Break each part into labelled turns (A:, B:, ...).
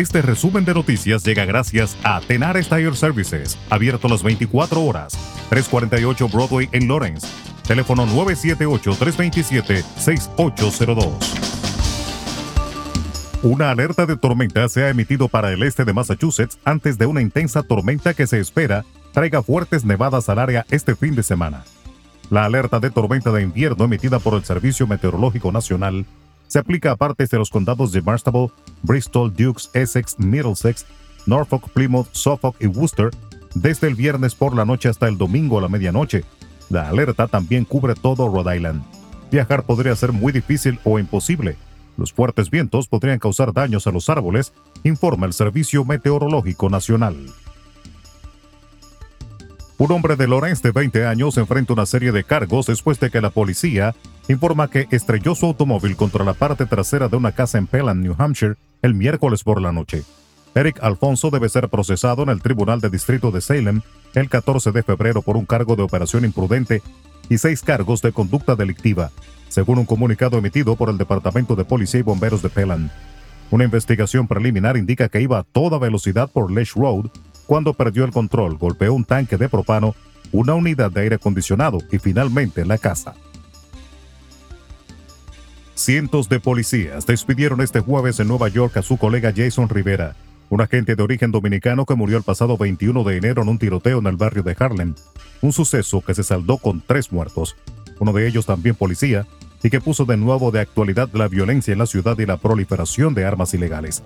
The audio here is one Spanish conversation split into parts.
A: Este resumen de noticias llega gracias a Tenar Tire Services, abierto las 24 horas, 348 Broadway en Lawrence. Teléfono 978-327-6802. Una alerta de tormenta se ha emitido para el este de Massachusetts antes de una intensa tormenta que se espera traiga fuertes nevadas al área este fin de semana. La alerta de tormenta de invierno emitida por el Servicio Meteorológico Nacional se aplica a partes de los condados de Barnstable, Bristol, Dukes, Essex, Middlesex, Norfolk, Plymouth, Suffolk y Worcester desde el viernes por la noche hasta el domingo a la medianoche. La alerta también cubre todo Rhode Island. Viajar podría ser muy difícil o imposible. Los fuertes vientos podrían causar daños a los árboles, informa el Servicio Meteorológico Nacional. Un hombre de Lawrence de 20 años enfrenta una serie de cargos después de que la policía informa que estrelló su automóvil contra la parte trasera de una casa en Pelham, New Hampshire, el miércoles por la noche. Eric Alfonso debe ser procesado en el Tribunal de Distrito de Salem el 14 de febrero por un cargo de operación imprudente y seis cargos de conducta delictiva, según un comunicado emitido por el Departamento de Policía y Bomberos de Pelham. Una investigación preliminar indica que iba a toda velocidad por Lesh Road cuando perdió el control, golpeó un tanque de propano, una unidad de aire acondicionado y finalmente la casa. Cientos de policías despidieron este jueves en Nueva York a su colega Jason Rivera, un agente de origen dominicano que murió el pasado 21 de enero en un tiroteo en el barrio de Harlem, un suceso que se saldó con tres muertos, uno de ellos también policía, y que puso de nuevo de actualidad la violencia en la ciudad y la proliferación de armas ilegales.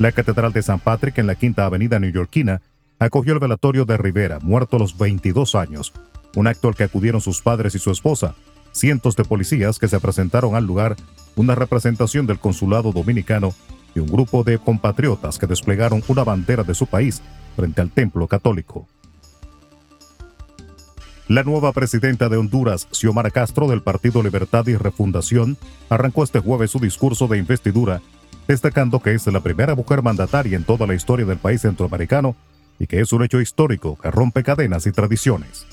A: La Catedral de San Patrick en la Quinta Avenida neoyorquina acogió el velatorio de Rivera, muerto a los 22 años, un acto al que acudieron sus padres y su esposa, cientos de policías que se presentaron al lugar, una representación del consulado dominicano y un grupo de compatriotas que desplegaron una bandera de su país frente al templo católico. La nueva presidenta de Honduras, Xiomara Castro, del Partido Libertad y Refundación, arrancó este jueves su discurso de investidura, destacando que es la primera mujer mandataria en toda la historia del país centroamericano y que es un hecho histórico que rompe cadenas y tradiciones.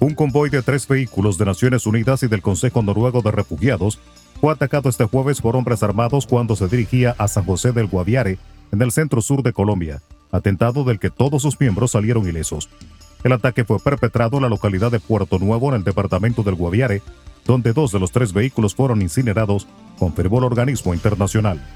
A: Un convoy de tres vehículos de Naciones Unidas y del Consejo Noruego de Refugiados fue atacado este jueves por hombres armados cuando se dirigía a San José del Guaviare, en el centro sur de Colombia, atentado del que todos sus miembros salieron ilesos. El ataque fue perpetrado en la localidad de Puerto Nuevo, en el departamento del Guaviare, donde dos de los tres vehículos fueron incinerados, confirmó el organismo internacional.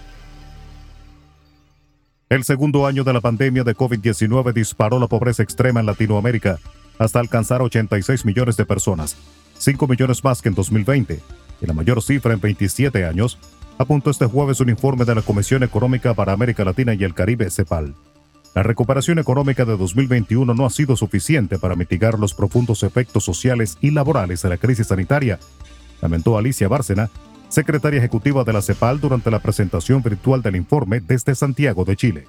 A: El segundo año de la pandemia de COVID-19 disparó la pobreza extrema en Latinoamérica hasta alcanzar 86 millones de personas, 5 millones más que en 2020, y la mayor cifra en 27 años, apuntó este jueves un informe de la Comisión Económica para América Latina y el Caribe, CEPAL. La recuperación económica de 2021 no ha sido suficiente para mitigar los profundos efectos sociales y laborales de la crisis sanitaria, lamentó Alicia Bárcena, secretaria ejecutiva de la CEPAL durante la presentación virtual del informe desde Santiago de Chile.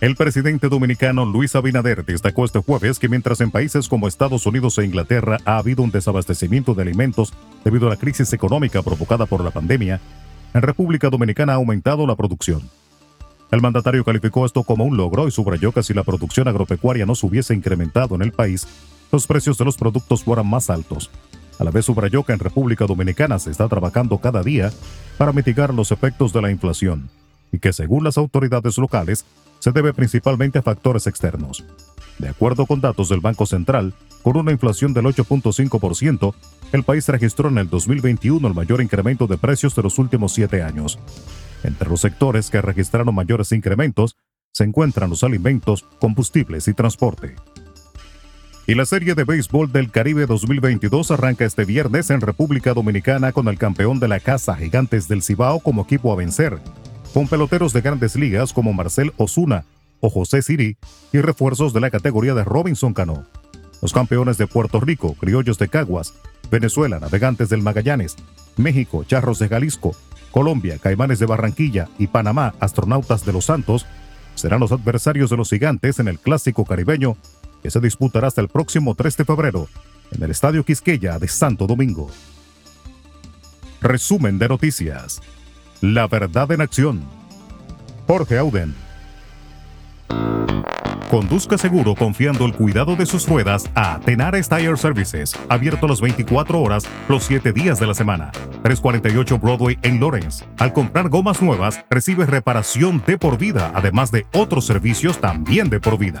A: El presidente dominicano Luis Abinader destacó este jueves que mientras en países como Estados Unidos e Inglaterra ha habido un desabastecimiento de alimentos debido a la crisis económica provocada por la pandemia, en República Dominicana ha aumentado la producción. El mandatario calificó esto como un logro y subrayó que si la producción agropecuaria no se hubiese incrementado en el país, los precios de los productos fueran más altos, a la vez subrayó que en República Dominicana se está trabajando cada día para mitigar los efectos de la inflación y que según las autoridades locales se debe principalmente a factores externos. De acuerdo con datos del Banco Central, con una inflación del 8.5%, el país registró en el 2021 el mayor incremento de precios de los últimos siete años. Entre los sectores que registraron mayores incrementos se encuentran los alimentos, combustibles y transporte. Y la Serie de Béisbol del Caribe 2022 arranca este viernes en República Dominicana con el campeón de la casa Gigantes del Cibao como equipo a vencer, con peloteros de grandes ligas como Marcel Osuna o José Siri y refuerzos de la categoría de Robinson Cano. Los campeones de Puerto Rico, Criollos de Caguas, Venezuela, Navegantes del Magallanes, México, Charros de Jalisco, Colombia, Caimanes de Barranquilla y Panamá, Astronautas de los Santos, serán los adversarios de los gigantes en el clásico caribeño que se disputará hasta el próximo 3 de febrero en el Estadio Quisqueya de Santo Domingo. Resumen de noticias. La verdad en acción. Jorge Auden. Conduzca seguro confiando el cuidado de sus ruedas a Tenares Tire Services, abierto las 24 horas, los 7 días de la semana. 348 Broadway en Lawrence. Al comprar gomas nuevas, recibe reparación de por vida, además de otros servicios también de por vida.